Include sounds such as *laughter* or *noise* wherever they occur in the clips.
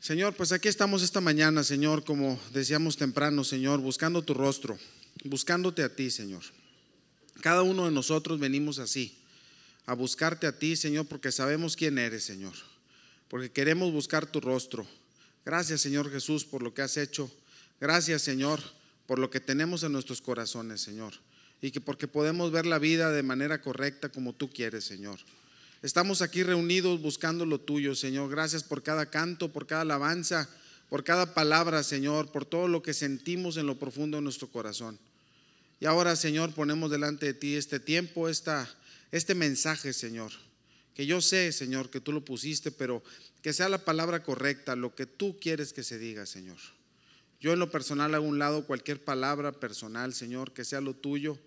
Señor, pues aquí estamos esta mañana, Señor, como decíamos temprano, Señor, buscando tu rostro, buscándote a ti, Señor. Cada uno de nosotros venimos así, a buscarte a ti, Señor, porque sabemos quién eres, Señor, porque queremos buscar tu rostro. Gracias, Señor Jesús, por lo que has hecho. Gracias, Señor, por lo que tenemos en nuestros corazones, Señor, y que porque podemos ver la vida de manera correcta como tú quieres, Señor. Estamos aquí reunidos buscando lo tuyo, Señor. Gracias por cada canto, por cada alabanza, por cada palabra, Señor, por todo lo que sentimos en lo profundo de nuestro corazón. Y ahora, Señor, ponemos delante de ti este tiempo, esta, este mensaje, Señor. Que yo sé, Señor, que tú lo pusiste, pero que sea la palabra correcta, lo que tú quieres que se diga, Señor. Yo en lo personal hago un lado cualquier palabra personal, Señor, que sea lo tuyo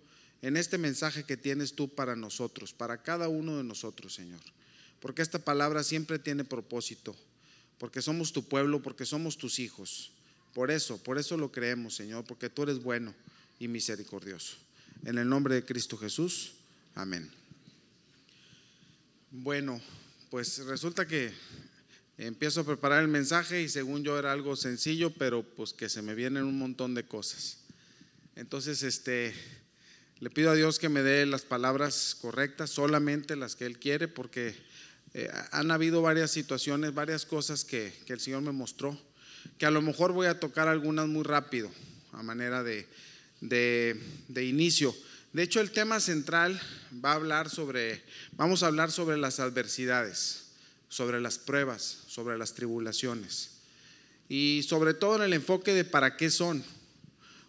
en este mensaje que tienes tú para nosotros, para cada uno de nosotros, Señor. Porque esta palabra siempre tiene propósito, porque somos tu pueblo, porque somos tus hijos. Por eso, por eso lo creemos, Señor, porque tú eres bueno y misericordioso. En el nombre de Cristo Jesús, amén. Bueno, pues resulta que empiezo a preparar el mensaje y según yo era algo sencillo, pero pues que se me vienen un montón de cosas. Entonces, este le pido a Dios que me dé las palabras correctas, solamente las que Él quiere, porque eh, han habido varias situaciones, varias cosas que, el Señor me mostró, que a lo mejor voy a tocar algunas muy rápido, a manera de, de, inicio. De hecho, el tema central va a hablar sobre, vamos a hablar sobre las adversidades, sobre las pruebas, sobre las tribulaciones y sobre todo en el enfoque de para qué son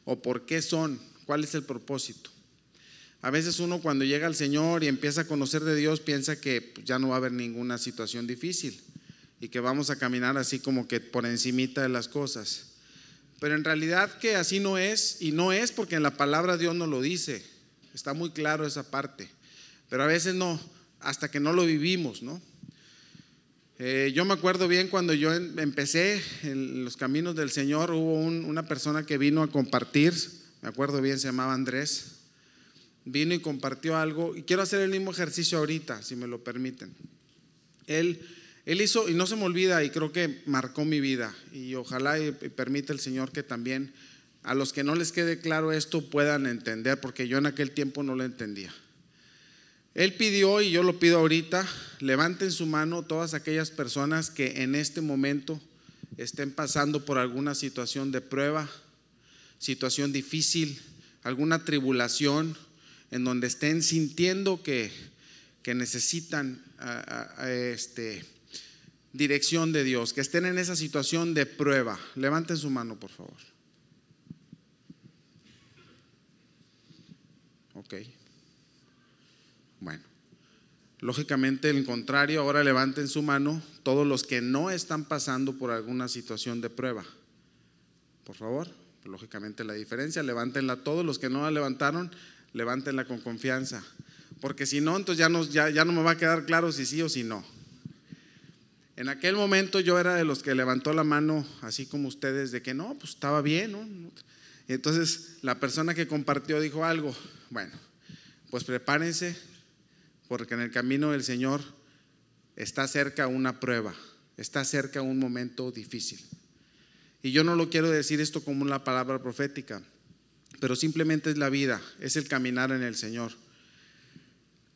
o por qué son, cuál es el propósito. A veces uno cuando llega al Señor y empieza a conocer de Dios piensa que pues, ya no va a haber ninguna situación difícil y que vamos a caminar así como que por encimita de las cosas. Pero en realidad que así no es y no es porque en la palabra Dios no lo dice. Está muy claro esa parte. Pero a veces no, hasta que no lo vivimos, ¿no? Eh, yo me acuerdo bien cuando yo em, empecé en los caminos del Señor, hubo una persona que vino a compartir, me acuerdo bien, se llamaba Andrés, vino y compartió algo y quiero hacer el mismo ejercicio ahorita, si me lo permiten. Él, él hizo, y no se me olvida, y creo que marcó mi vida, y ojalá y, permita el Señor que también a los que no les quede claro esto puedan entender, porque yo en aquel tiempo no lo entendía. Él pidió, y yo lo pido ahorita, levanten su mano todas aquellas personas que en este momento estén pasando por alguna situación de prueba, situación difícil, alguna tribulación, en donde estén sintiendo que, necesitan este, dirección de Dios, que estén en esa situación de prueba. Levanten su mano, por favor. Ok. Bueno, lógicamente el contrario, ahora levanten su mano todos los que no están pasando por alguna situación de prueba. Por favor, lógicamente la diferencia, levántenla todos los que no la levantaron, levántenla con confianza. Porque si no, entonces ya no, me va a quedar claro si sí o si no. En aquel momento yo era de los que levantó la mano, así como ustedes, de que no, pues estaba bien, ¿no? entonces la persona que compartió dijo algo, bueno, pues prepárense, porque en el camino del Señor está cerca una prueba, está cerca un momento difícil. Y yo no lo quiero decir esto como una palabra profética, pero simplemente es la vida, es el caminar en el Señor.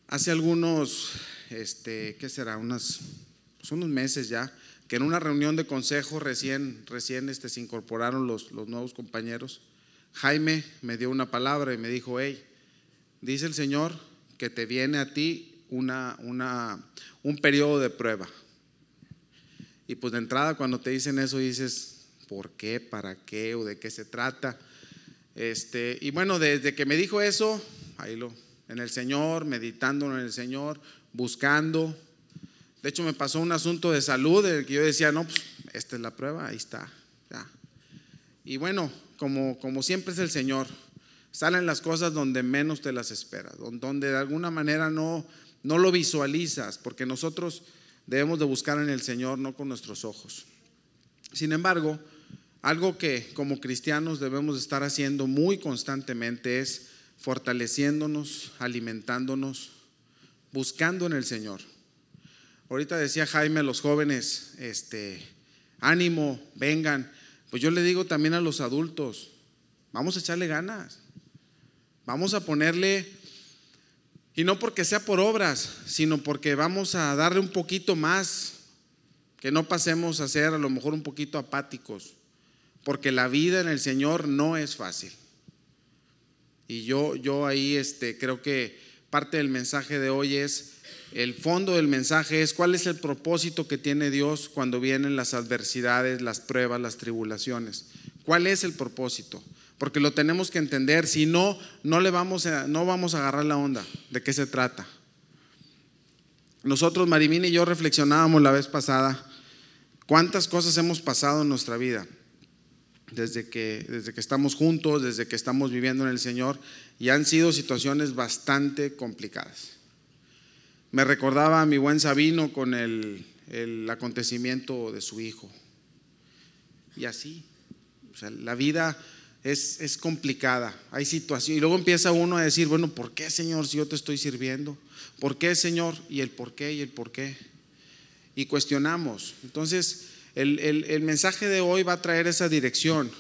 Hace algunos, este, ¿qué será? Unas, pues unos meses ya, que en una reunión de consejo recién, recién este, se incorporaron los, los nuevos compañeros. Jaime me dio una palabra y me dijo, hey, dice el Señor que te viene a ti una, una, un periodo de prueba. Y pues de entrada cuando te dicen eso dices, ¿por qué? ¿Para qué? ¿O de qué se trata? Este, y bueno, desde que me dijo eso, ahí lo, en el Señor, meditando en el Señor, buscando. De hecho, me pasó un asunto de salud, el que yo decía, no, pues esta es la prueba, ahí está. Ya. Y bueno, como, como siempre es el Señor, salen las cosas donde menos te las esperas, donde de alguna manera no, no lo visualizas, porque nosotros debemos de buscar en el Señor, no con nuestros ojos. Sin embargo, algo que como cristianos debemos estar haciendo muy constantemente es fortaleciéndonos, alimentándonos, buscando en el Señor. Ahorita decía Jaime a los jóvenes, este, ánimo, vengan. Pues yo le digo también a los adultos, vamos a echarle ganas, vamos a ponerle, y no porque sea por obras, sino porque vamos a darle un poquito más, que no pasemos a ser a lo mejor un poquito apáticos, porque la vida en el Señor no es fácil. Y yo, yo ahí este, creo que parte del mensaje de hoy es, el fondo del mensaje es cuál es el propósito que tiene Dios cuando vienen las adversidades, las pruebas, las tribulaciones. ¿Cuál es el propósito? Porque lo tenemos que entender, si no, no le vamos a, no vamos a agarrar la onda de qué se trata. Nosotros, Marimina y yo reflexionábamos la vez pasada cuántas cosas hemos pasado en nuestra vida desde que, desde que estamos juntos, desde que estamos viviendo en el Señor, y han sido situaciones bastante complicadas. Me recordaba a mi buen Sabino con el, el acontecimiento de su hijo. Y así, o sea, la vida es, es complicada, hay situaciones, y luego empieza uno a decir, bueno, ¿por qué Señor si yo te estoy sirviendo? ¿Por qué Señor? Y el por qué y el por qué. Y cuestionamos. Entonces, el, mensaje de hoy va a traer esa dirección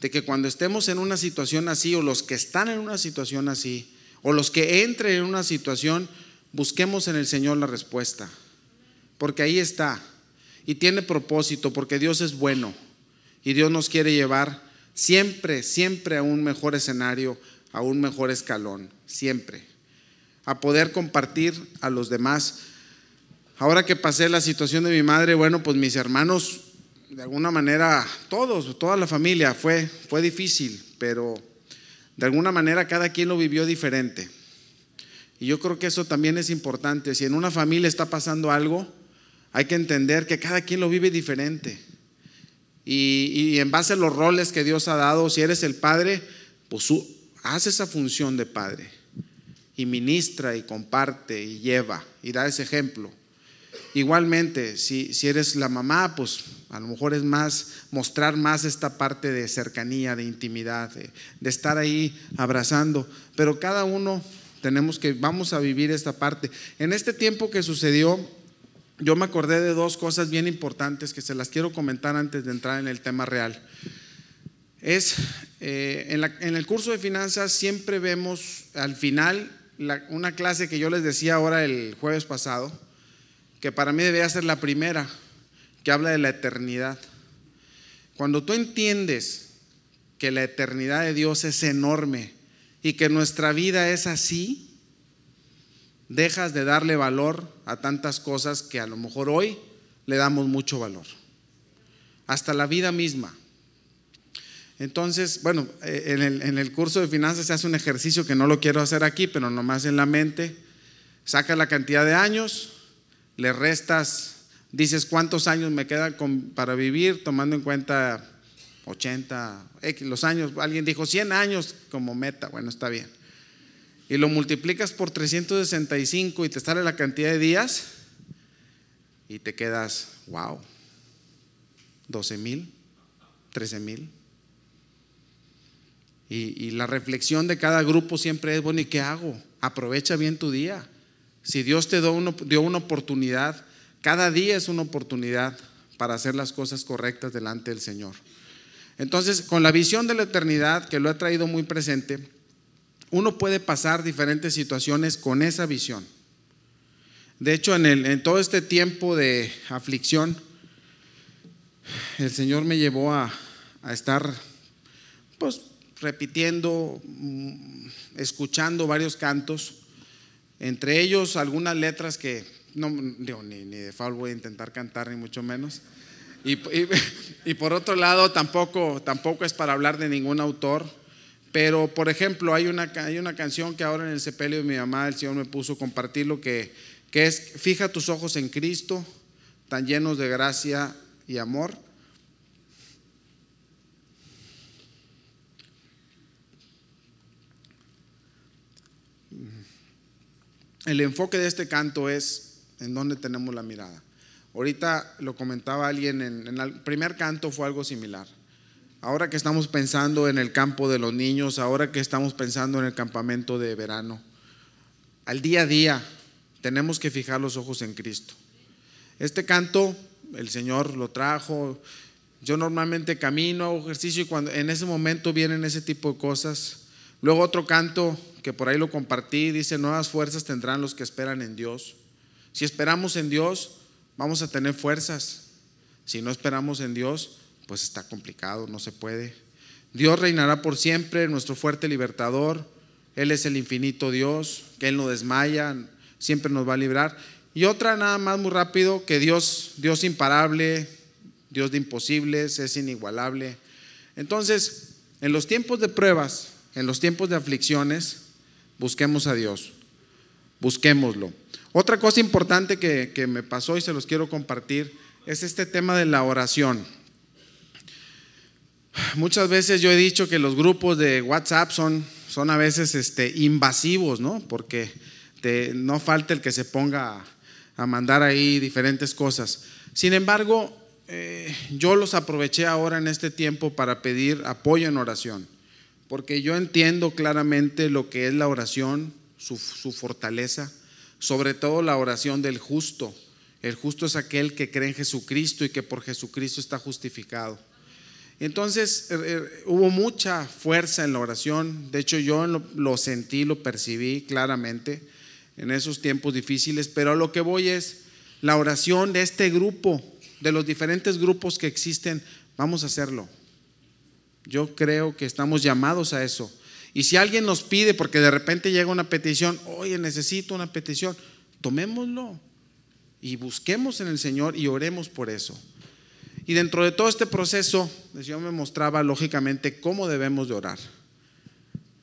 de que cuando estemos en una situación así o los que están en una situación así o los que entren en una situación, busquemos en el Señor la respuesta. Porque ahí está. Y tiene propósito, porque Dios es bueno. Y Dios nos quiere llevar siempre, siempre a un mejor escenario, a un mejor escalón. Siempre. A poder compartir a los demás Ahora que pasé la situación de mi madre, bueno, pues mis hermanos, de alguna manera, todos, toda la familia, fue, fue difícil, pero de alguna manera cada quien lo vivió diferente. Y yo creo que eso también es importante. Si en una familia está pasando algo, hay que entender que cada quien lo vive diferente. Y, y en base a los roles que Dios ha dado, si eres el padre, pues haz esa función de padre. Y ministra y comparte y lleva y da ese ejemplo. Igualmente, si, eres la mamá, pues a lo mejor es más mostrar más esta parte de cercanía, de intimidad, de, estar ahí abrazando. Pero cada uno tenemos que, vamos a vivir esta parte. En este tiempo que sucedió, yo me acordé de dos cosas bien importantes que se las quiero comentar antes de entrar en el tema real. Es, eh, en, el curso de finanzas siempre vemos al final una clase que yo les decía ahora el jueves pasado, que para mí debería ser la primera, que habla de la eternidad. Cuando tú entiendes que la eternidad de Dios es enorme y que nuestra vida es así, dejas de darle valor a tantas cosas que a lo mejor hoy le damos mucho valor. Hasta la vida misma. Entonces, bueno, eh, en el, en el, curso de finanzas se hace un ejercicio que no lo quiero hacer aquí, pero nomás en la mente. Saca la cantidad de años, le restas, dices cuántos años me quedan para vivir, tomando en cuenta 80, los años, alguien dijo 100 años como meta, bueno, está bien. Y lo multiplicas por 365 y te sale la cantidad de días y te quedas, wow, 12 mil, 13 mil. Y, y, la reflexión de cada grupo siempre es, bueno, ¿y qué hago? Aprovecha bien tu día. Si Dios te dio una, oportunidad, cada día es una oportunidad para hacer las cosas correctas delante del Señor. Entonces, con la visión de la eternidad, que lo ha traído muy presente, uno puede pasar diferentes situaciones con esa visión. De hecho, en, todo este tiempo de aflicción, el Señor me llevó a, a estar, pues, repitiendo, mm, escuchando varios cantos entre ellos algunas letras que no, ni, de faul voy a intentar cantar, ni mucho menos. Y, *laughs* y, por otro lado, tampoco, tampoco es para hablar de ningún autor. Pero, por ejemplo, hay una, hay una canción que ahora en el sepelio de mi mamá, el Señor me puso a compartirlo, que, que es, fija tus ojos en Cristo, tan llenos de gracia y amor. El enfoque de este canto es en dónde tenemos la mirada. Ahorita lo comentaba alguien, en, el primer canto fue algo similar. Ahora que estamos pensando en el campo de los niños, ahora que estamos pensando en el campamento de verano, al día a día tenemos que fijar los ojos en Cristo. Este canto el Señor lo trajo. Yo normalmente camino, hago ejercicio y cuando en ese momento vienen ese tipo de cosas. Luego otro canto que por ahí lo compartí, dice, nuevas fuerzas tendrán los que esperan en Dios. Si esperamos en Dios, vamos a tener fuerzas. Si no esperamos en Dios, pues está complicado, no se puede. Dios reinará por siempre, nuestro fuerte libertador. Él es el infinito Dios, que Él no desmaya, siempre nos va a librar. Y otra nada más muy rápido, que Dios, Dios imparable, Dios de imposibles, es inigualable. Entonces, en los tiempos de pruebas, en los tiempos de aflicciones, busquemos a Dios, busquémoslo. Otra cosa importante que, que me pasó y se los quiero compartir es este tema de la oración. Muchas veces yo he dicho que los grupos de WhatsApp son, son a veces este, invasivos, ¿no? Porque no falta el que se ponga a, mandar ahí diferentes cosas. Sin embargo, eh, yo los aproveché ahora en este tiempo para pedir apoyo en oración, porque yo entiendo claramente lo que es la oración, su, fortaleza, sobre todo la oración del justo. El justo es aquel que cree en Jesucristo y que por Jesucristo está justificado. Entonces er, er, hubo mucha fuerza en la oración, de hecho yo lo, sentí, lo percibí claramente en esos tiempos difíciles, pero a lo que voy es la oración de este grupo, de los diferentes grupos que existen, vamos a hacerlo. Yo creo que estamos llamados a eso. Y si alguien nos pide, porque de repente llega una petición, oye, necesito una petición, tomémoslo y busquemos en el Señor y oremos por eso. Y dentro de todo este proceso, el Señor me mostraba lógicamente cómo debemos de orar.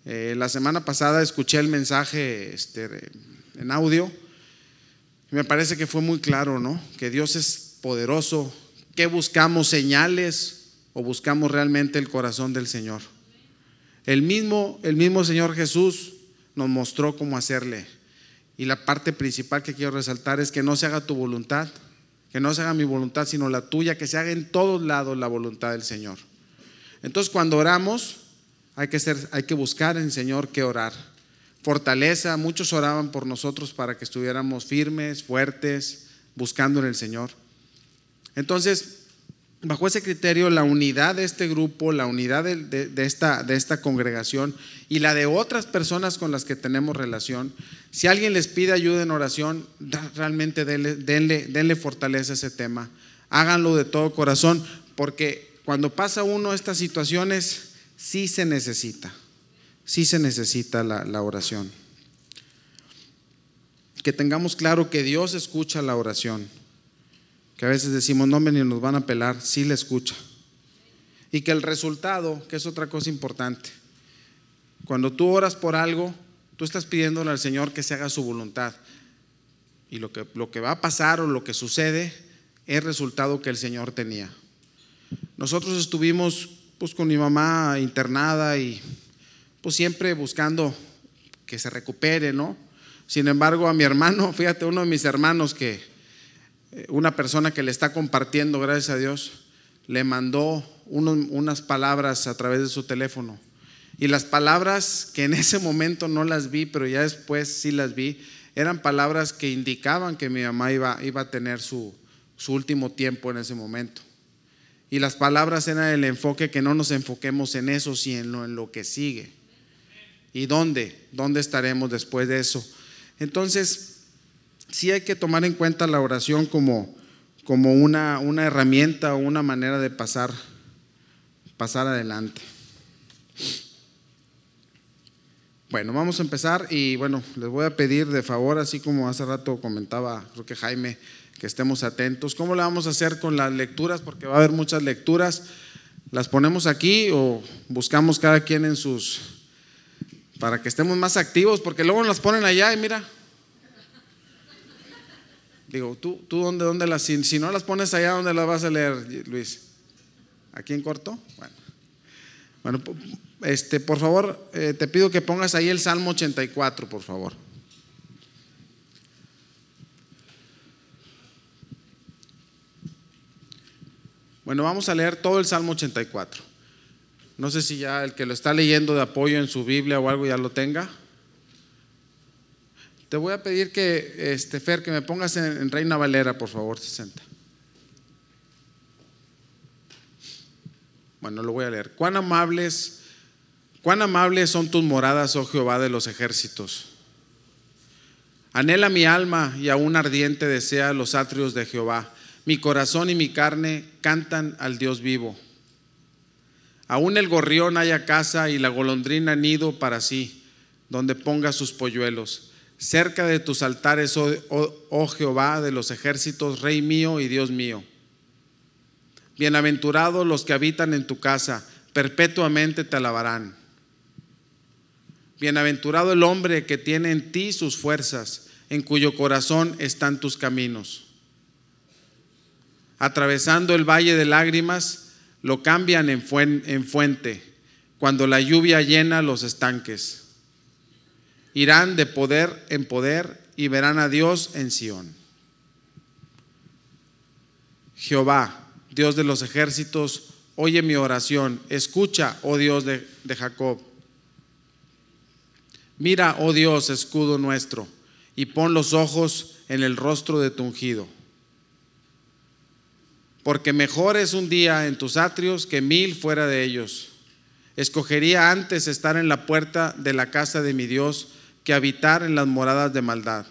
Eh, la semana pasada escuché el mensaje este, en audio y me parece que fue muy claro, ¿no? Que Dios es poderoso. ¿Qué buscamos? ¿Señales o buscamos realmente el corazón del Señor? El mismo, el mismo Señor Jesús nos mostró cómo hacerle. Y la parte principal que quiero resaltar es que no se haga tu voluntad, que no se haga mi voluntad, sino la tuya, que se haga en todos lados la voluntad del Señor. Entonces, cuando oramos, hay que, ser, hay que buscar en el Señor que orar. Fortaleza, muchos oraban por nosotros para que estuviéramos firmes, fuertes, buscando en el Señor. Entonces, bajo ese criterio, la unidad de este grupo, la unidad de, esta, congregación y la de otras personas con las que tenemos relación, si alguien les pide ayuda en oración, realmente denle, fortaleza a ese tema. Háganlo de todo corazón, porque cuando pasa uno estas situaciones, sí se necesita, sí se necesita la oración. Que tengamos claro que Dios escucha la oración que a veces decimos, no, ni nos van a pelar, sí le escucha. Y que el resultado, que es otra cosa importante, cuando tú oras por algo, tú estás pidiéndole al Señor que se haga su voluntad. Y lo que, lo que va a pasar o lo que sucede es resultado que el Señor tenía. Nosotros estuvimos pues con mi mamá internada y pues siempre buscando que se recupere, ¿no? Sin embargo, a mi hermano, *laughs* fíjate, uno de mis hermanos que una persona que le está compartiendo, gracias a Dios, le mandó unas palabras a través de su teléfono. Y las palabras que en *laughs* ese momento no las vi, pero ya después sí las vi, eran palabras que indicaban que mi mamá iba, iba a tener su, su último tiempo en ese momento. Y las palabras eran el enfoque que no nos enfoquemos en eso, sino en lo que sigue. ¿Y dónde? ¿Dónde estaremos después de eso? Entonces, sí hay que tomar en cuenta la oración como, como una, una herramienta o una manera de pasar, pasar adelante. Bueno, vamos a empezar y bueno, les voy a pedir de favor, así como hace rato comentaba, creo que Jaime, que estemos atentos. ¿Cómo le vamos a hacer con las lecturas? Porque va a haber muchas lecturas. ¿Las ponemos aquí o buscamos cada quien en sus... para que estemos más activos? Porque luego nos las ponen allá y mira, Digo, ¿tú, tú dónde, dónde las, si, no las pones allá, ¿dónde las vas a leer, Luis? ¿Aquí en corto? Bueno, bueno este, por favor, eh, te pido que pongas ahí el Salmo 84, por favor. Bueno, vamos a leer todo el Salmo 84. No sé si ya el que lo está leyendo de apoyo en su Biblia o algo ya lo tenga. Te voy a pedir que, este, Fer, que me pongas en, Reina Valera, por favor, 60. Bueno, lo voy a leer. Cuán amables, cuán amables son tus moradas, oh Jehová de los ejércitos. Anhela mi alma y aún ardiente desea los atrios de Jehová. Mi corazón y mi carne cantan al Dios vivo. Aún el gorrión haya casa y la golondrina nido para sí, donde ponga sus polluelos. Cerca de tus altares, oh, oh, oh Jehová de los ejércitos, Rey mío y Dios mío. Bienaventurados los que habitan en tu casa, perpetuamente te alabarán. Bienaventurado el hombre que tiene en ti sus fuerzas, en cuyo corazón están tus caminos. Atravesando el valle de lágrimas, lo cambian en fuente, cuando la lluvia llena los estanques. Irán de poder en poder y verán a Dios en Sión. Jehová, Dios de los ejércitos, oye mi oración, escucha, oh Dios de, de, Jacob. Mira, oh Dios, escudo nuestro, y pon los ojos en el rostro de tu ungido. Porque mejor es un día en tus atrios que mil fuera de ellos. Escogería antes estar en la puerta de la casa de mi Dios que habitar en las moradas de maldad.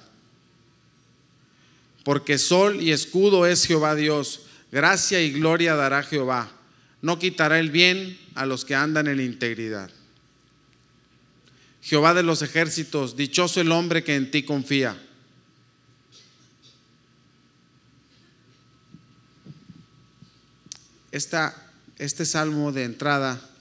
Porque sol y escudo es Jehová Dios Gracia y gloria dará Jehová. No quitará el bien a los que andan en integridad. Jehová de los ejércitos, dichoso el hombre que en ti confía. Esta, este salmo de entrada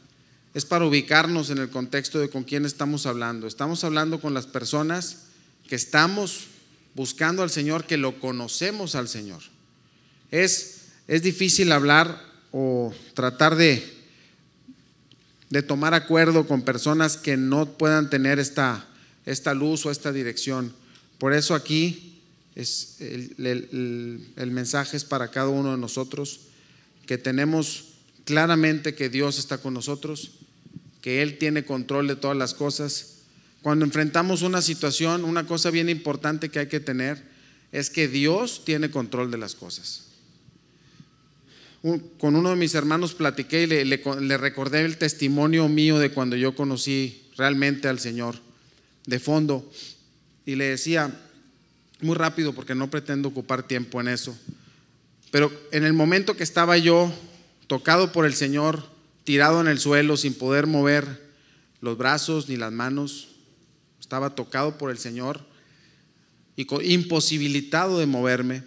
es para ubicarnos en el contexto de con quién estamos hablando. Estamos hablando con las personas que estamos buscando al Señor, que lo conocemos al Señor. Es es difícil hablar o tratar de, de tomar acuerdo con personas que no puedan tener esta, esta luz o esta dirección. Por eso aquí es el, el mensaje es para cada uno de nosotros, que tenemos claramente que Dios está con nosotros, que Él tiene control de todas las cosas. Cuando enfrentamos una situación, una cosa bien importante que hay que tener es que Dios tiene control de las cosas con uno de mis hermanos platiqué y le, recordé el testimonio mío de cuando yo conocí realmente al Señor de fondo. Y le decía, muy rápido porque no pretendo ocupar tiempo en eso, pero en el momento que estaba yo tocado por el Señor, tirado en el suelo sin poder mover los brazos ni las manos, estaba tocado por el Señor y imposibilitado de moverme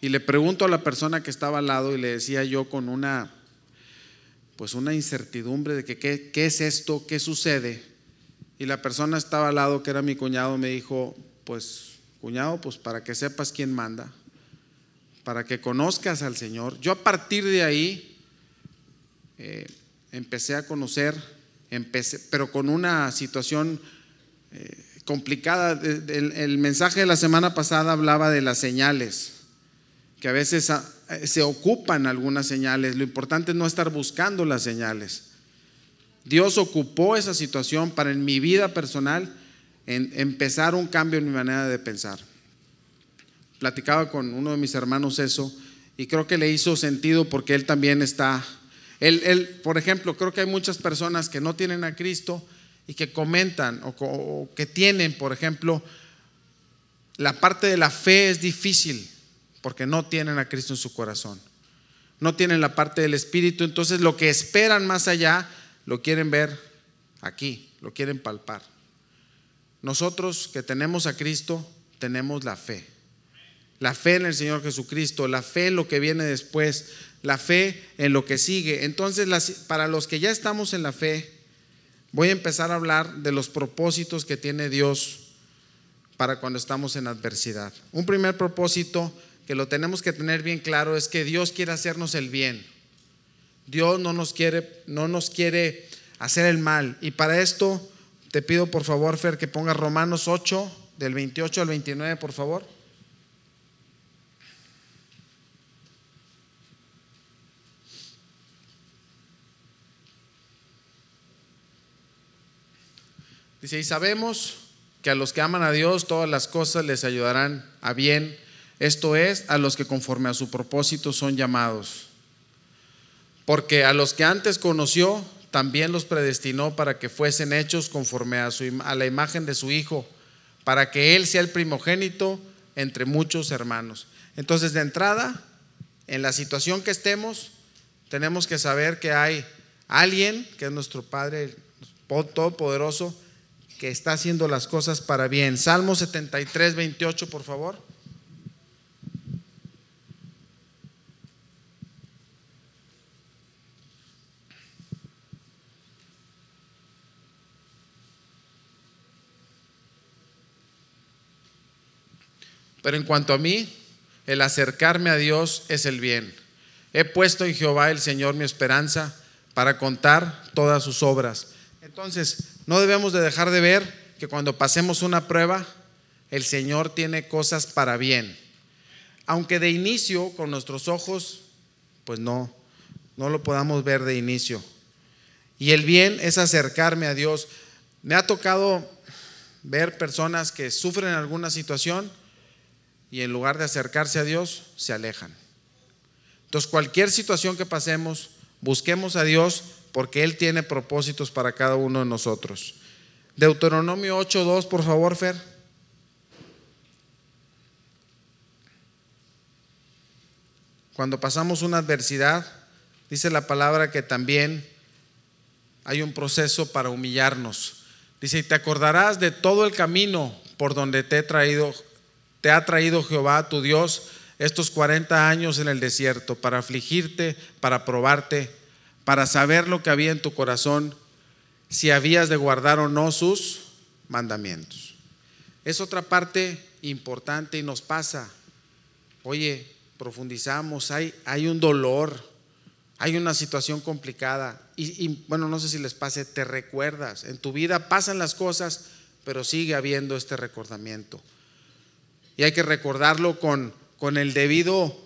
y le pregunto a la persona que estaba al lado y le decía yo con una, pues una incertidumbre de que qué, qué es esto, qué sucede. Y la persona estaba al lado, que era mi cuñado, me dijo, pues cuñado, pues para que sepas quién manda, para que conozcas al Señor. Yo a partir de ahí eh, empecé a conocer, empecé, pero con una situación eh, complicada. el mensaje de la semana pasada hablaba de las señales que a veces ah, eh, se ocupan algunas señales. Lo importante es no estar buscando las señales. Dios ocupó esa situación para en mi vida personal empezar un cambio en mi manera de pensar. Platicaba con uno de mis hermanos eso y creo que le hizo sentido porque él también está, él, él por ejemplo, creo que hay muchas personas que no tienen a Cristo y que comentan o, o que tienen, por ejemplo, la parte de la fe es difícil porque no tienen a Cristo en su corazón. No tienen la parte del Espíritu, entonces lo que esperan más allá lo quieren ver aquí, lo quieren palpar. Nosotros que tenemos a Cristo, tenemos la fe. La fe en el Señor Jesucristo, la fe en lo que viene después, la fe en lo que sigue. Entonces, para los que ya estamos en la fe, voy a empezar a hablar de los propósitos que tiene Dios para cuando estamos en adversidad. Un primer propósito que lo tenemos que tener bien claro es que Dios quiere hacernos el bien. Dios no nos quiere, no nos quiere hacer el mal. Y para esto te pido por favor, Fer, que pongas Romanos 8, del 28 al 29, por favor. Dice, y sabemos que a los que aman a Dios todas las cosas les ayudarán a bien esto es, a los que conforme a su propósito son llamados. Porque a los que antes conoció, también los predestinó para que fuesen hechos conforme a, su, a la imagen de su Hijo, para que Él sea el primogénito entre muchos hermanos. Entonces, de entrada, en la situación que estemos, tenemos que saber que hay alguien, que es nuestro Padre Todopoderoso, que está haciendo las cosas para bien. Salmo 73, 28, por favor. Pero en cuanto a mí, el acercarme a Dios es el bien. He puesto en Jehová el Señor mi esperanza para contar todas sus obras. Entonces, no debemos de dejar de ver que cuando pasemos una prueba, el Señor tiene cosas para bien. Aunque de inicio, con nuestros ojos, pues no, no lo podamos ver de inicio. Y el bien es acercarme a Dios. Me ha tocado ver personas que sufren alguna situación y en lugar de acercarse a Dios, se alejan. Entonces, cualquier situación que pasemos, busquemos a Dios porque Él tiene propósitos para cada uno de nosotros. Deuteronomio 8.2, por favor, Fer. Cuando pasamos una adversidad, dice la palabra que también hay un proceso para humillarnos. Dice, y te acordarás de todo el camino por donde te he traído te ha traído Jehová tu Dios estos 40 años en el desierto para afligirte, para probarte, para saber lo que había en tu corazón, si habías de guardar o no sus mandamientos. Es otra parte importante y nos pasa. Oye, profundizamos, hay, hay un dolor, hay una situación complicada. Y, bueno, no sé si les pase, te recuerdas. En tu vida pasan las cosas, pero sigue habiendo este recordamiento y hay que recordarlo con, con el debido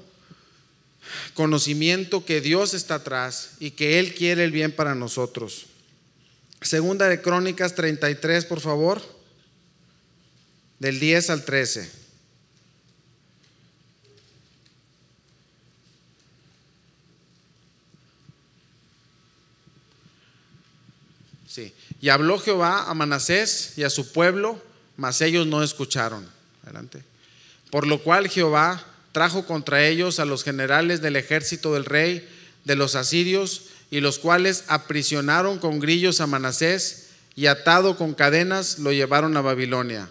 conocimiento que Dios está atrás y que Él quiere el bien para nosotros. Segunda de Crónicas 33, por favor, del 10 al 13. Sí. Y habló Jehová a Manasés y a su pueblo, mas ellos no escucharon. Adelante. Por lo cual Jehová trajo contra ellos a los generales del ejército del rey de los asirios, y los cuales aprisionaron con grillos a Manasés y atado con cadenas lo llevaron a Babilonia.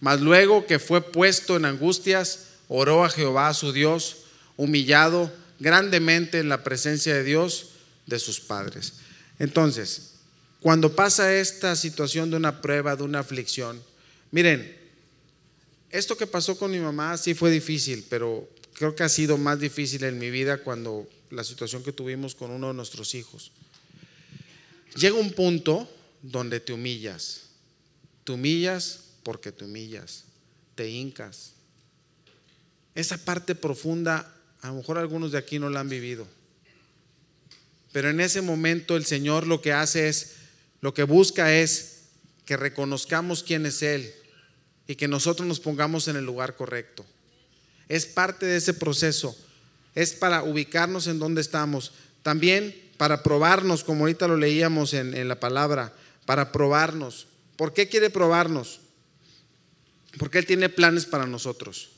Mas luego que fue puesto en angustias, oró a Jehová su Dios, humillado grandemente en la presencia de Dios de sus padres. Entonces, cuando pasa esta situación de una prueba, de una aflicción, miren, esto que pasó con mi mamá sí fue difícil, pero creo que ha sido más difícil en mi vida cuando la situación que tuvimos con uno de nuestros hijos. Llega un punto donde te humillas. Te humillas porque te humillas. Te hincas. Esa parte profunda, a lo mejor algunos de aquí no la han vivido. Pero en ese momento el Señor lo que hace es, lo que busca es que reconozcamos quién es Él, y que nosotros nos pongamos en el lugar correcto. Es parte de ese proceso. Es para ubicarnos en donde estamos. También para probarnos, como ahorita lo leíamos en, la palabra, para probarnos. ¿Por qué quiere probarnos? Porque Él tiene planes para nosotros.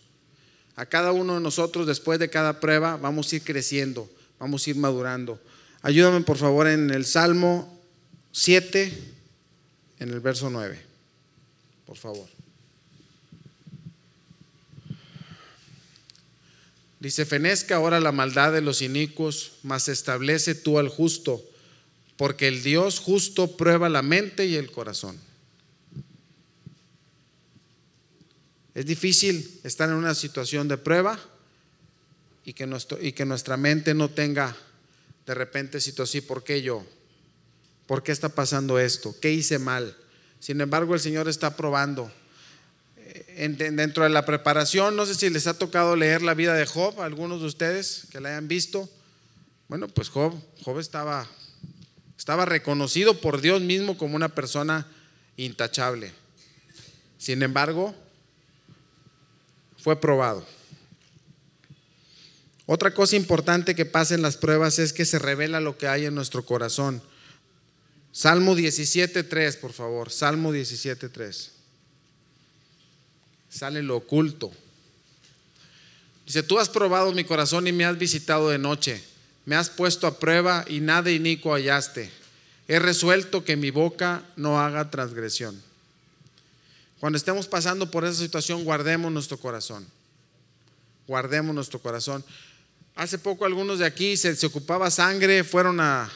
A cada uno de nosotros, después de cada prueba, vamos a ir creciendo, vamos a ir madurando. Ayúdame, por favor, en el Salmo 7, en el verso 9. Por favor. Dice, fenezca ahora la maldad de los inicuos, mas establece tú al justo, porque el Dios justo prueba la mente y el corazón. Es difícil estar en una situación de prueba y que, y que nuestra mente no tenga de repente situación, ¿por qué yo? ¿Por qué está pasando esto? ¿Qué hice mal? Sin embargo, el Señor está probando dentro de la preparación, no sé si les ha tocado leer la vida de Job, algunos de ustedes que la hayan visto. Bueno, pues Job, Job estaba, estaba reconocido por Dios mismo como una persona intachable. Sin embargo, fue probado. Otra cosa importante que pasa en las pruebas es que se revela lo que hay en nuestro corazón. Salmo 17.3, por favor. Salmo 17.3. Sale lo oculto. Dice, tú has probado mi corazón y me has visitado de noche. Me has puesto a prueba y nada inicuo hallaste. He resuelto que mi boca no haga transgresión. Cuando estemos pasando por esa situación, guardemos nuestro corazón. Guardemos nuestro corazón. Hace poco algunos de aquí se, se ocupaba sangre, fueron a,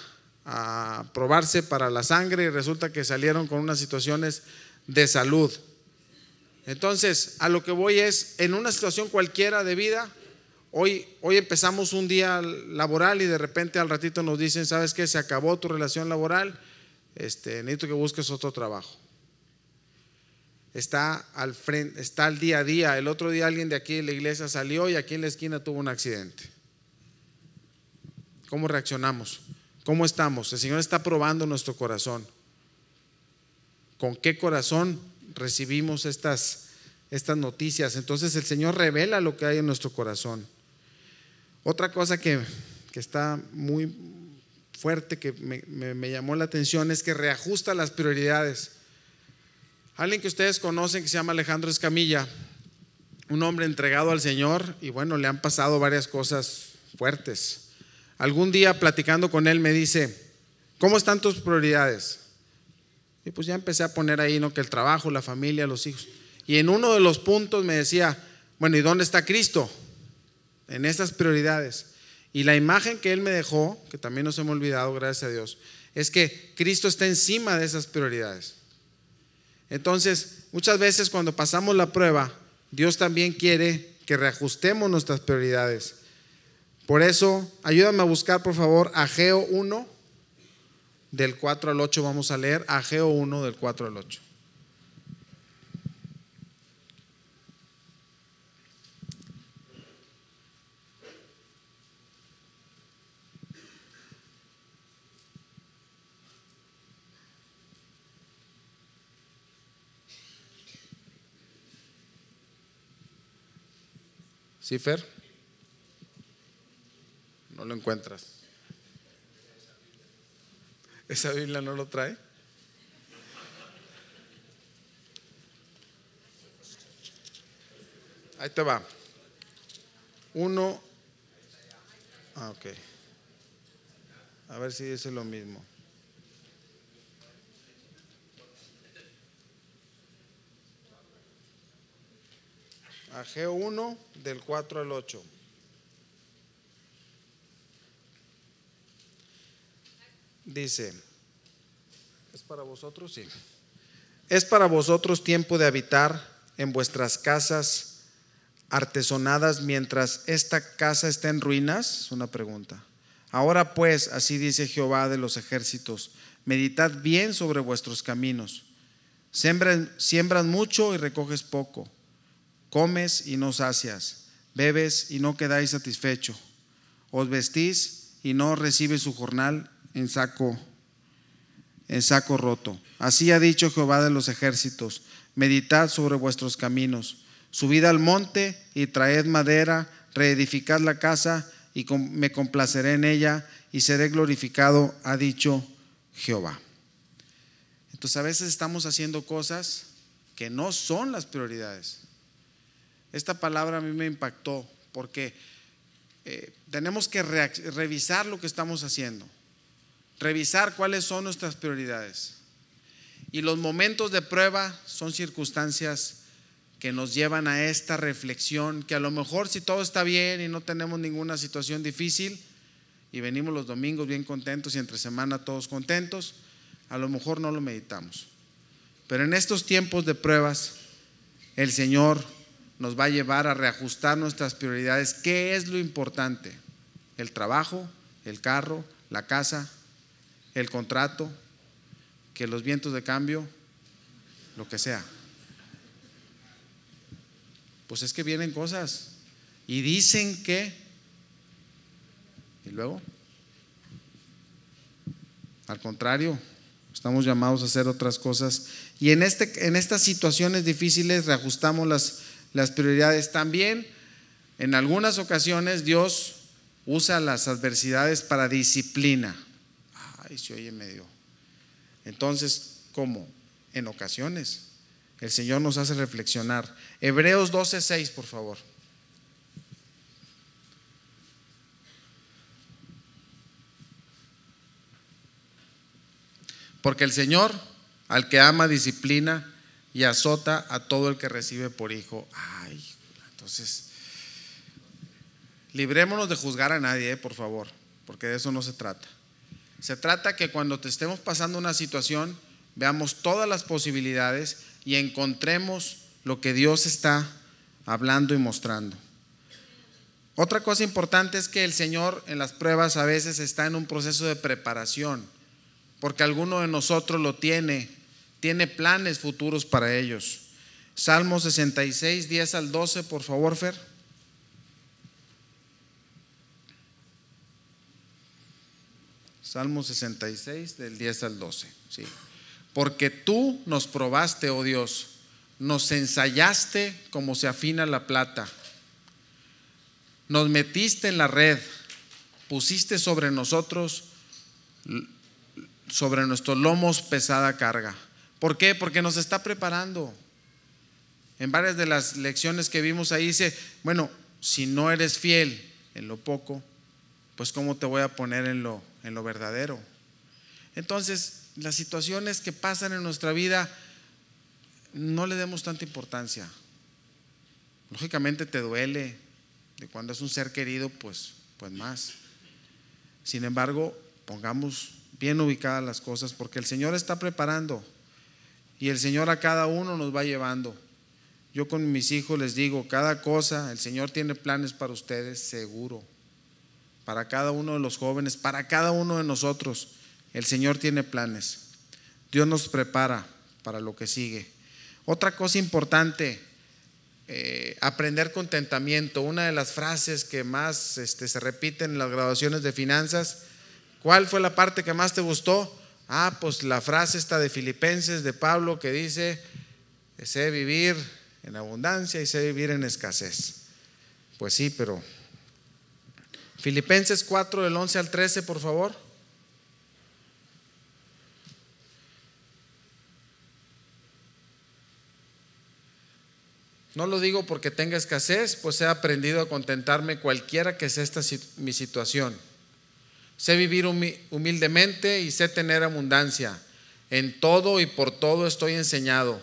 a probarse para la sangre y resulta que salieron con unas situaciones de salud. Entonces, a lo que voy es, en una situación cualquiera de vida, hoy, hoy empezamos un día laboral y de repente al ratito nos dicen, ¿sabes qué? Se acabó tu relación laboral, este, necesito que busques otro trabajo. Está al, frente, está al día a día. El otro día alguien de aquí de la iglesia salió y aquí en la esquina tuvo un accidente. ¿Cómo reaccionamos? ¿Cómo estamos? El Señor está probando nuestro corazón. ¿Con qué corazón recibimos estas, estas noticias? Entonces el Señor revela lo que hay en nuestro corazón. Otra cosa que, que está muy fuerte, que me, me, me llamó la atención, es que reajusta las prioridades. Alguien que ustedes conocen que se llama Alejandro Escamilla, un hombre entregado al Señor y bueno, le han pasado varias cosas fuertes algún día platicando con él me dice, ¿cómo están tus prioridades? Y pues ya empecé a poner ahí, ¿no? Que el trabajo, la familia, los hijos. Y en uno de los puntos me decía, bueno, ¿y dónde está Cristo? En esas prioridades. Y la imagen que él me dejó, que también no se me ha olvidado, gracias a Dios, es que Cristo está encima de esas prioridades. Entonces, muchas veces cuando pasamos la prueba, Dios también quiere que reajustemos nuestras prioridades por eso, ayúdame a buscar, por favor, Ageo 1, del 4 al 8. Vamos a leer Ageo 1, del 4 al 8. ¿Sí, no lo encuentras. ¿Esa Biblia no lo trae? Ahí te va. Uno. Ah. A ver si dice lo mismo. Ageo 1 del 4 al 8. Dice, ¿es para vosotros? Sí. ¿Es para vosotros tiempo de habitar en vuestras casas artesonadas mientras esta casa está en ruinas? Es una pregunta. Ahora pues, así dice Jehová de los ejércitos, meditad bien sobre vuestros caminos. Siembran, siembras mucho y recoges poco. Comes y no sacias. Bebes y no quedáis satisfecho. Os vestís y no recibes su jornal en saco, en saco roto. Así ha dicho Jehová de los ejércitos, meditad sobre vuestros caminos, subid al monte y traed madera, reedificad la casa y me complaceré en ella y seré glorificado, ha dicho Jehová. Entonces a veces estamos haciendo cosas que no son las prioridades. Esta palabra a mí me impactó porque eh, tenemos que revisar lo que estamos haciendo revisar cuáles son nuestras prioridades. Y los momentos de prueba son circunstancias que nos llevan a esta reflexión, que a lo mejor si todo está bien y no tenemos ninguna situación difícil y venimos los domingos bien contentos y entre semana todos contentos, a lo mejor no lo meditamos. Pero en estos tiempos de pruebas, el Señor nos va a llevar a reajustar nuestras prioridades. ¿Qué es lo importante? El trabajo, el carro, la casa, el contrato, que los vientos de cambio, lo que sea. Pues es que vienen cosas y dicen que, y luego, al contrario, estamos llamados a hacer otras cosas. Y en, este, en estas situaciones difíciles reajustamos las, las prioridades. También, en algunas ocasiones, Dios usa las adversidades para disciplina. Ay, se oye medio. Entonces, ¿cómo? En ocasiones. El Señor nos hace reflexionar. Hebreos 12:6, por favor. Porque el Señor, al que ama, disciplina y azota a todo el que recibe por hijo. Ay, entonces, librémonos de juzgar a nadie, eh, por favor, porque de eso no se trata. Se trata que cuando te estemos pasando una situación, veamos todas las posibilidades y encontremos lo que Dios está hablando y mostrando. Otra cosa importante es que el Señor en las pruebas a veces está en un proceso de preparación, porque alguno de nosotros lo tiene, tiene planes futuros para ellos. Salmo 66, 10 al 12, por favor, Fer. Salmo 66, del 10 al 12. Sí porque tú nos probaste, oh Dios, nos ensayaste como se afina la plata, nos metiste en la red, pusiste sobre nosotros, sobre nuestros lomos pesada carga. ¿Por qué? Porque nos está preparando. En varias de las lecciones que vimos ahí dice, bueno, si no eres fiel en lo poco, pues ¿cómo te voy a poner en lo, en lo verdadero? Entonces, las situaciones que pasan en nuestra vida, no le demos tanta importancia. Lógicamente te duele, de cuando es un ser querido, pues, pues más. Sin embargo, pongamos bien ubicadas las cosas, porque el Señor está preparando y el Señor a cada uno nos va llevando. Yo con mis hijos les digo, cada cosa, el Señor tiene planes para ustedes, seguro. Para cada uno de los jóvenes, para cada uno de nosotros. El Señor tiene planes. Dios nos prepara para lo que sigue. Otra cosa importante, eh, aprender contentamiento. Una de las frases que más este, se repiten en las graduaciones de finanzas. ¿Cuál fue la parte que más te gustó? Ah, pues la frase está de Filipenses de Pablo que dice, sé vivir en abundancia y sé vivir en escasez. Pues sí, pero Filipenses 4 del 11 al 13, por favor. No lo digo porque tenga escasez, pues he aprendido a contentarme cualquiera que sea esta mi situación. Sé vivir humildemente y sé tener abundancia. En todo y por todo estoy enseñado,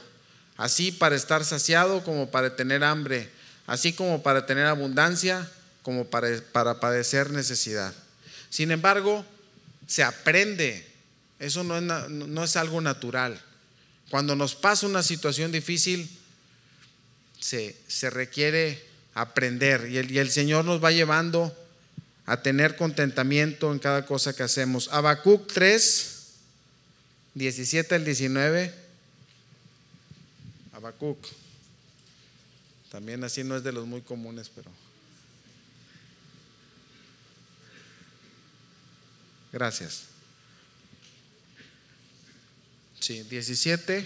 así para estar saciado como para tener hambre, así como para tener abundancia como para, para padecer necesidad. Sin embargo, se aprende, eso no es, algo natural. Cuando nos pasa una situación difícil, se, requiere aprender y el, y el, Señor nos va llevando a tener contentamiento en cada cosa que hacemos. Habacuc 3, 17 al 19. Habacuc. También así no es de los muy comunes, pero. Gracias. Sí, 17.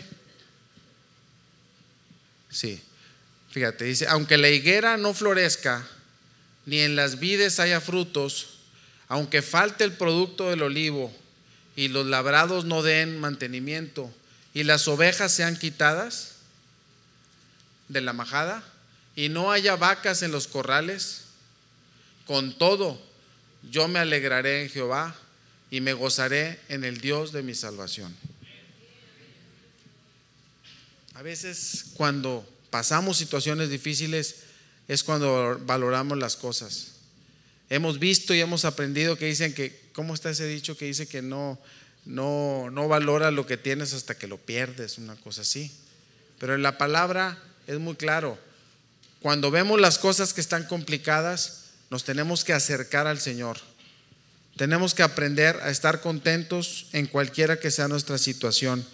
Sí. Fíjate, dice, aunque la higuera no florezca, ni en las vides haya frutos, aunque falte el producto del olivo y los labrados no den mantenimiento y las ovejas sean quitadas de la majada y no haya vacas en los corrales, con todo yo me alegraré en Jehová y me gozaré en el Dios de mi salvación. A veces cuando pasamos situaciones difíciles es cuando valoramos las cosas. Hemos visto y hemos aprendido que dicen que, ¿cómo está ese dicho que dice que no, no, no valora lo que tienes hasta que lo pierdes, una cosa así? Pero en la palabra es muy claro. Cuando vemos las cosas que están complicadas, nos tenemos que acercar al Señor. Tenemos que aprender a estar contentos en cualquiera que sea nuestra situación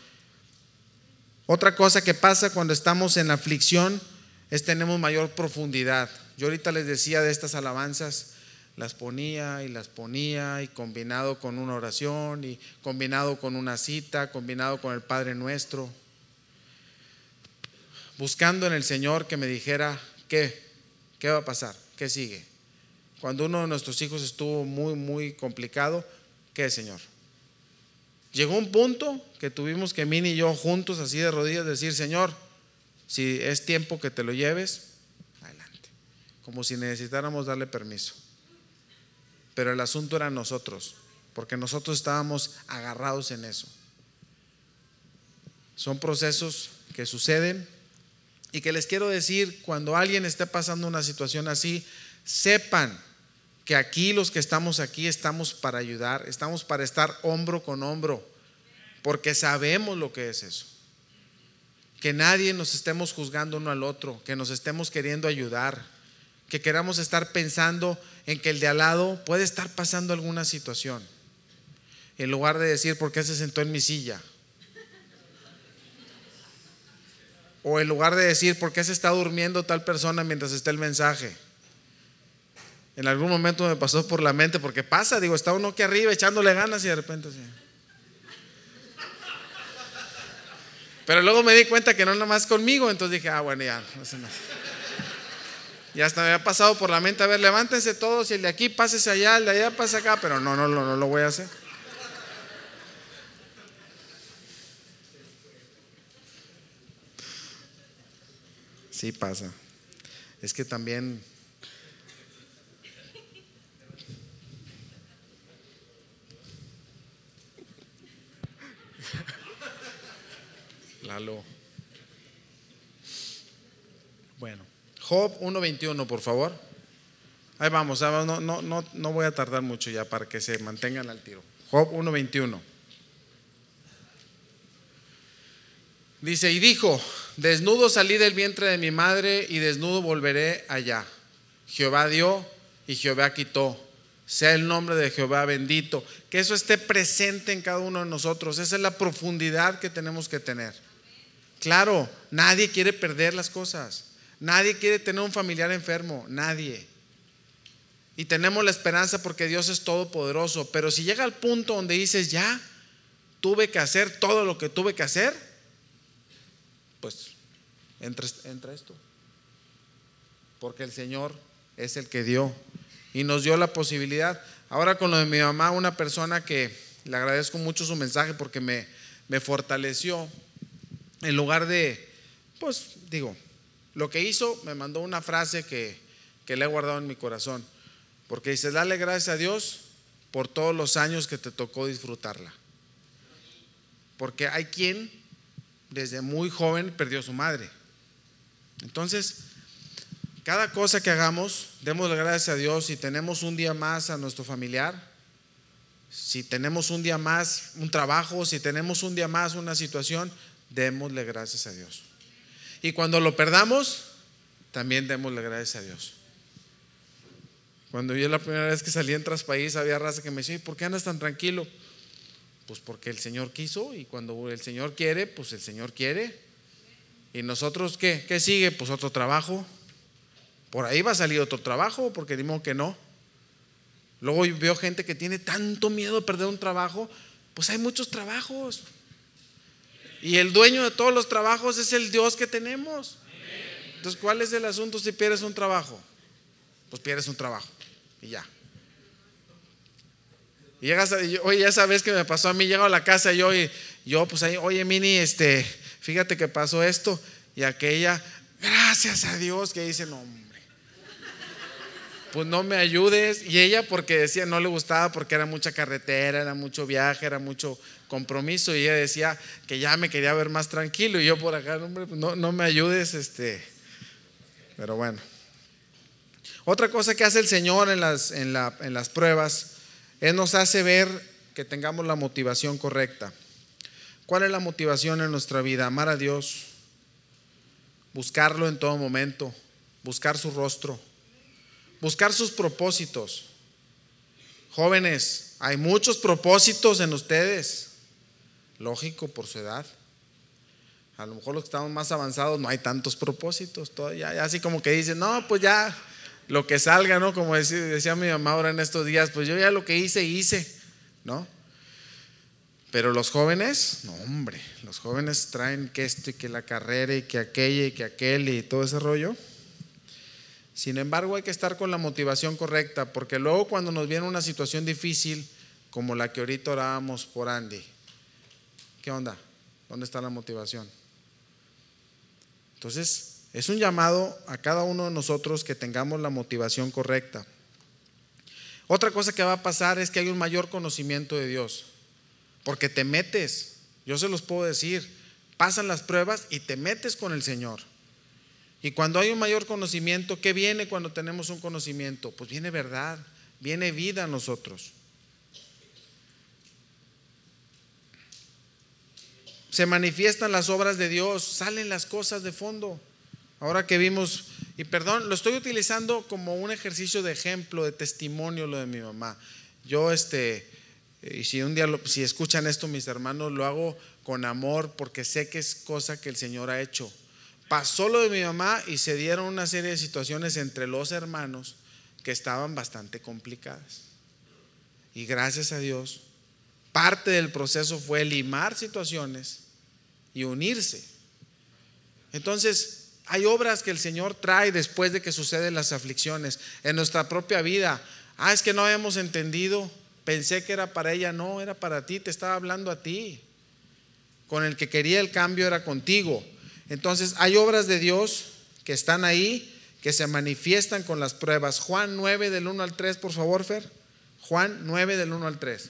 otra cosa que pasa cuando estamos en aflicción es tenemos mayor profundidad. Yo ahorita les decía de estas alabanzas, las ponía y las ponía y combinado con una oración y combinado con una cita, combinado con el Padre Nuestro, buscando en el Señor que me dijera qué, qué va a pasar, qué sigue. Cuando uno de nuestros hijos estuvo muy, muy complicado, ¿qué, Señor? Llegó un punto que tuvimos que Mini y yo juntos, así de rodillas, decir, Señor, si es tiempo que te lo lleves, adelante. Como si necesitáramos darle permiso. Pero el asunto era nosotros, porque nosotros estábamos agarrados en eso. Son procesos que suceden y que les quiero decir, cuando alguien esté pasando una situación así, sepan que aquí los que estamos aquí estamos para ayudar, estamos para estar hombro con hombro, porque sabemos lo que es eso. Que nadie nos estemos juzgando uno al otro, que nos estemos queriendo ayudar, que queramos estar pensando en que el de al lado puede estar pasando alguna situación, en lugar de decir, ¿por qué se sentó en mi silla? O en lugar de decir, ¿por qué se está durmiendo tal persona mientras está el mensaje? En algún momento me pasó por la mente, porque pasa, digo, está uno aquí arriba echándole ganas y de repente así. Pero luego me di cuenta que no nada más conmigo, entonces dije, ah, bueno, ya, no sé más. Y hasta me había pasado por la mente, a ver, levántense todos y el de aquí pásese allá, el de allá pase acá, pero no, no, no, no lo voy a hacer. Sí pasa. Es que también... Bueno, Job 1.21, por favor. Ahí vamos, no, no, no, no voy a tardar mucho ya para que se mantengan al tiro. Job 1.21. Dice, y dijo, desnudo salí del vientre de mi madre y desnudo volveré allá. Jehová dio y Jehová quitó. Sea el nombre de Jehová bendito. Que eso esté presente en cada uno de nosotros. Esa es la profundidad que tenemos que tener. Claro, nadie quiere perder las cosas. Nadie quiere tener un familiar enfermo. Nadie. Y tenemos la esperanza porque Dios es todopoderoso. Pero si llega al punto donde dices, ya, tuve que hacer todo lo que tuve que hacer, pues entra, esto. Porque el Señor es el que dio y nos dio la posibilidad. Ahora con lo de mi mamá, una persona que le agradezco mucho su mensaje porque me, me fortaleció. En lugar de, pues digo, lo que hizo, me mandó una frase que, que le he guardado en mi corazón. Porque dice, dale gracias a Dios por todos los años que te tocó disfrutarla. Porque hay quien desde muy joven perdió su madre. Entonces, cada cosa que hagamos, démosle gracias a Dios si tenemos un día más a nuestro familiar, si tenemos un día más un trabajo, si tenemos un día más una situación, démosle gracias a Dios. Y cuando lo perdamos, también démosle gracias a Dios. Cuando yo la primera vez que salí en país había raza que me decía, ¿por qué andas tan tranquilo? Pues porque el Señor quiso y cuando el Señor quiere, pues el Señor quiere. ¿Y nosotros qué? ¿Qué sigue? Pues otro trabajo. Por ahí va a salir otro trabajo, porque dimos que no. Luego veo gente que tiene tanto miedo de perder un trabajo, pues hay muchos trabajos. Y el dueño de todos los trabajos es el Dios que tenemos. Entonces, ¿cuál es el asunto si pierdes un trabajo? Pues pierdes un trabajo y ya. Y llegas, oye, ya sabes que me pasó a mí, llego a la casa y yo, y yo pues ahí, oye, Mini, este, fíjate que pasó esto. Y aquella, gracias a Dios, que dice, no, pues no me ayudes. Y ella porque decía, no le gustaba porque era mucha carretera, era mucho viaje, era mucho compromiso. Y ella decía que ya me quería ver más tranquilo. Y yo por acá, hombre, pues no, no me ayudes, este. Pero bueno. Otra cosa que hace el Señor en las, en, la, en las pruebas él nos hace ver que tengamos la motivación correcta. ¿Cuál es la motivación en nuestra vida? Amar a Dios, buscarlo en todo momento, buscar su rostro, buscar sus propósitos. Jóvenes, hay muchos propósitos en ustedes, lógico por su edad. A lo mejor los que estamos más avanzados no hay tantos propósitos, así como que dicen, no, pues ya lo que salga, ¿no? Como decía, mi mamá ahora en estos días, pues yo ya lo que hice, hice, ¿no? Pero los jóvenes, no, hombre, los jóvenes traen que esto y que la carrera y que aquella y que aquel y todo ese rollo. Sin embargo, hay que estar con la motivación correcta, porque luego cuando nos viene una situación difícil, como la que ahorita orábamos por Andy, ¿qué onda? ¿Dónde está la motivación? Entonces, es un llamado a cada uno de nosotros que tengamos la motivación correcta. Otra cosa que va a pasar es que hay un mayor conocimiento de Dios, porque te metes, yo se los puedo decir, pasan las pruebas y te metes con el Señor. Y cuando hay un mayor conocimiento, ¿qué viene cuando tenemos un conocimiento? Pues viene verdad, viene vida a nosotros. Se manifiestan las obras de Dios, salen las cosas de fondo. Ahora que vimos, y perdón, lo estoy utilizando como un ejercicio de ejemplo, de testimonio lo de mi mamá. Yo, este, y si un día, si escuchan esto mis hermanos, lo hago con amor porque sé que es cosa que el Señor ha hecho. Pasó lo de mi mamá y se dieron una serie de situaciones entre los hermanos que estaban bastante complicadas. Y gracias a Dios, parte del proceso fue limar situaciones y unirse. Entonces, hay obras que el Señor trae después de que suceden las aflicciones en nuestra propia vida. Ah, es que no habíamos entendido. Pensé que era para ella. No, era para ti. Te estaba hablando a ti. Con el que quería el cambio era contigo. Entonces, hay obras de Dios que están ahí, que se manifiestan con las pruebas. Juan 9 del 1 al 3, por favor, Fer. Juan 9 del 1 al 3.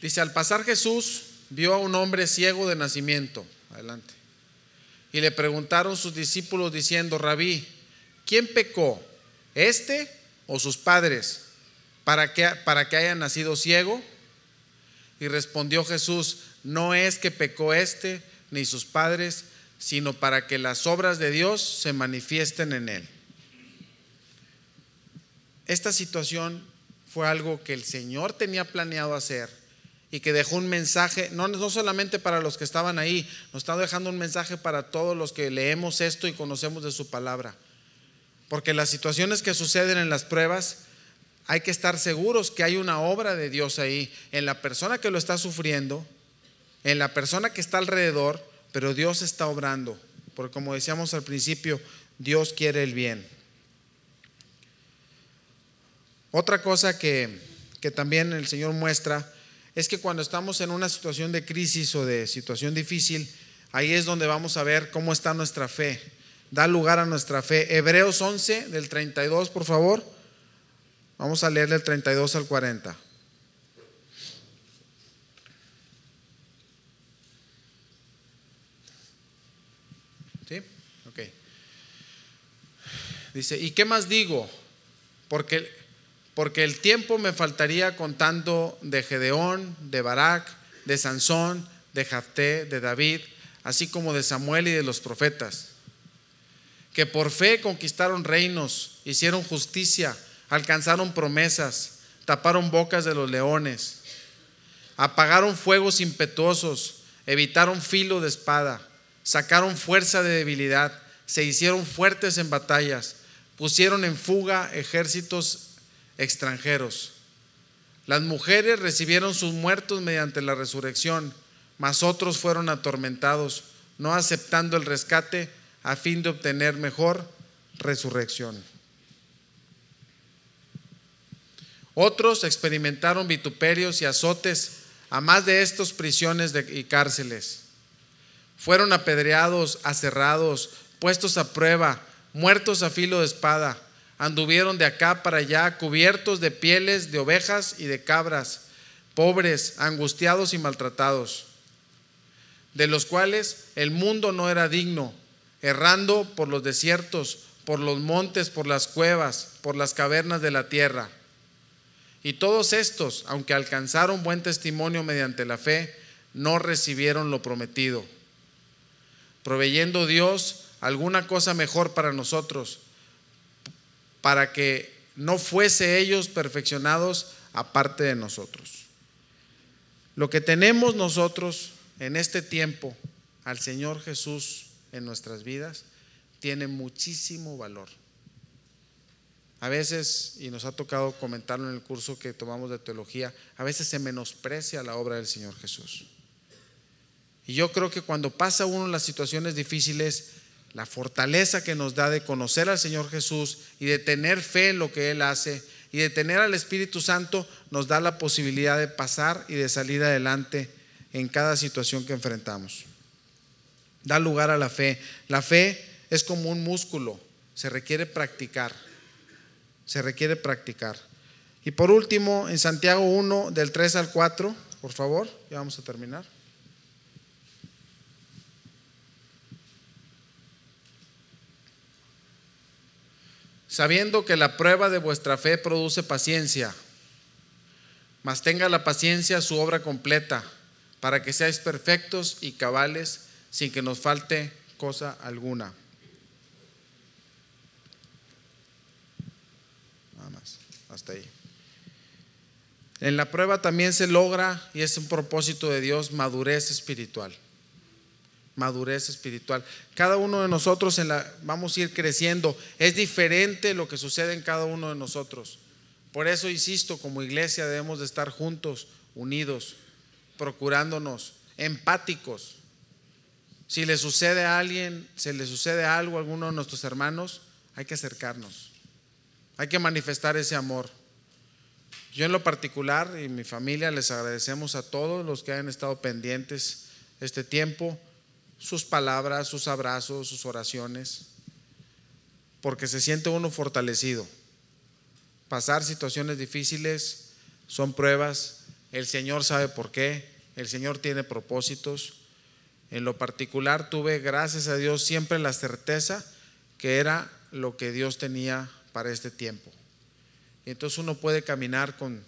Dice, al pasar Jesús vio a un hombre ciego de nacimiento. Adelante. Y le preguntaron sus discípulos diciendo, rabí, ¿quién pecó? ¿Este o sus padres? ¿Para que, para que haya nacido ciego? Y respondió Jesús, no es que pecó este ni sus padres, sino para que las obras de Dios se manifiesten en él. Esta situación fue algo que el Señor tenía planeado hacer y que dejó un mensaje, no, no solamente para los que estaban ahí, nos está dejando un mensaje para todos los que leemos esto y conocemos de su palabra. Porque las situaciones que suceden en las pruebas, hay que estar seguros que hay una obra de Dios ahí, en la persona que lo está sufriendo, en la persona que está alrededor, pero Dios está obrando. Porque como decíamos al principio, Dios quiere el bien. Otra cosa que, que también el Señor muestra es que cuando estamos en una situación de crisis o de situación difícil, ahí es donde vamos a ver cómo está nuestra fe. Da lugar a nuestra fe. Hebreos 11 del 32, por favor. Vamos a leer del 32 al 40. ¿Sí? Ok. Dice, ¿y qué más digo? Porque porque el tiempo me faltaría contando de Gedeón, de Barak, de Sansón, de Jafté, de David, así como de Samuel y de los profetas, que por fe conquistaron reinos, hicieron justicia, alcanzaron promesas, taparon bocas de los leones, apagaron fuegos impetuosos, evitaron filo de espada, sacaron fuerza de debilidad, se hicieron fuertes en batallas, pusieron en fuga ejércitos extranjeros. Las mujeres recibieron sus muertos mediante la resurrección, mas otros fueron atormentados, no aceptando el rescate a fin de obtener mejor resurrección. Otros experimentaron vituperios y azotes, a más de estos prisiones y cárceles. Fueron apedreados, aserrados, puestos a prueba, muertos a filo de espada anduvieron de acá para allá cubiertos de pieles de ovejas y de cabras, pobres, angustiados y maltratados, de los cuales el mundo no era digno, errando por los desiertos, por los montes, por las cuevas, por las cavernas de la tierra. Y todos estos, aunque alcanzaron buen testimonio mediante la fe, no recibieron lo prometido, proveyendo Dios alguna cosa mejor para nosotros para que no fuese ellos perfeccionados aparte de nosotros. Lo que tenemos nosotros en este tiempo al Señor Jesús en nuestras vidas tiene muchísimo valor. a veces, y nos ha tocado comentarlo en el curso que tomamos de teología, a veces se menosprecia la obra del Señor Jesús. Y yo creo que cuando pasa uno las situaciones difíciles, la fortaleza que nos da de conocer al Señor Jesús y de tener fe en lo que Él hace y de tener al Espíritu Santo nos da la posibilidad de pasar y de salir adelante en cada situación que enfrentamos. Da lugar a la fe. La fe es como un músculo, se requiere practicar. Se requiere practicar. Y por último, en Santiago 1, del 3 al 4, por favor, ya vamos a terminar. sabiendo que la prueba de vuestra fe produce paciencia, mas tenga la paciencia su obra completa, para que seáis perfectos y cabales sin que nos falte cosa alguna. Nada más, hasta ahí. En la prueba también se logra, y es un propósito de Dios, madurez espiritual madurez espiritual. Cada uno de nosotros en la, vamos a ir creciendo. Es diferente lo que sucede en cada uno de nosotros. Por eso, insisto, como iglesia debemos de estar juntos, unidos, procurándonos, empáticos. Si le sucede a alguien, se le sucede algo a alguno de nuestros hermanos, hay que acercarnos. Hay que manifestar ese amor. Yo en lo particular y mi familia les agradecemos a todos los que hayan estado pendientes este tiempo sus palabras, sus abrazos, sus oraciones, porque se siente uno fortalecido. Pasar situaciones difíciles son pruebas, el Señor sabe por qué, el Señor tiene propósitos. En lo particular tuve, gracias a Dios, siempre la certeza que era lo que Dios tenía para este tiempo. Entonces uno puede caminar con,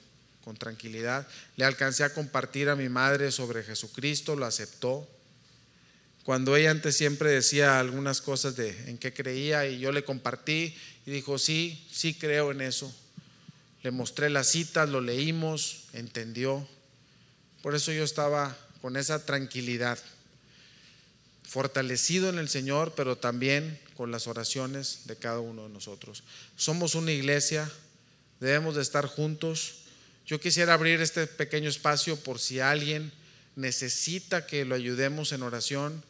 con tranquilidad. Le alcancé a compartir a mi madre sobre Jesucristo, lo aceptó cuando ella antes siempre decía algunas cosas de en qué creía y yo le compartí y dijo, sí, sí creo en eso. Le mostré las citas, lo leímos, entendió. Por eso yo estaba con esa tranquilidad, fortalecido en el Señor, pero también con las oraciones de cada uno de nosotros. Somos una iglesia, debemos de estar juntos. Yo quisiera abrir este pequeño espacio por si alguien necesita que lo ayudemos en oración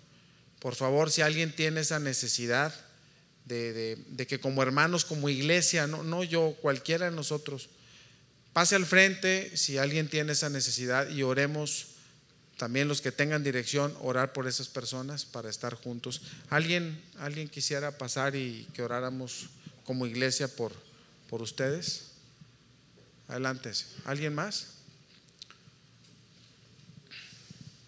por favor, si alguien tiene esa necesidad de, que como hermanos, como iglesia, no, no yo, cualquiera de nosotros, pase al frente si alguien tiene esa necesidad y oremos también los que tengan dirección, orar por esas personas para estar juntos. ¿Alguien, alguien quisiera pasar y que oráramos como iglesia por, por ustedes? Adelante. ¿Alguien más?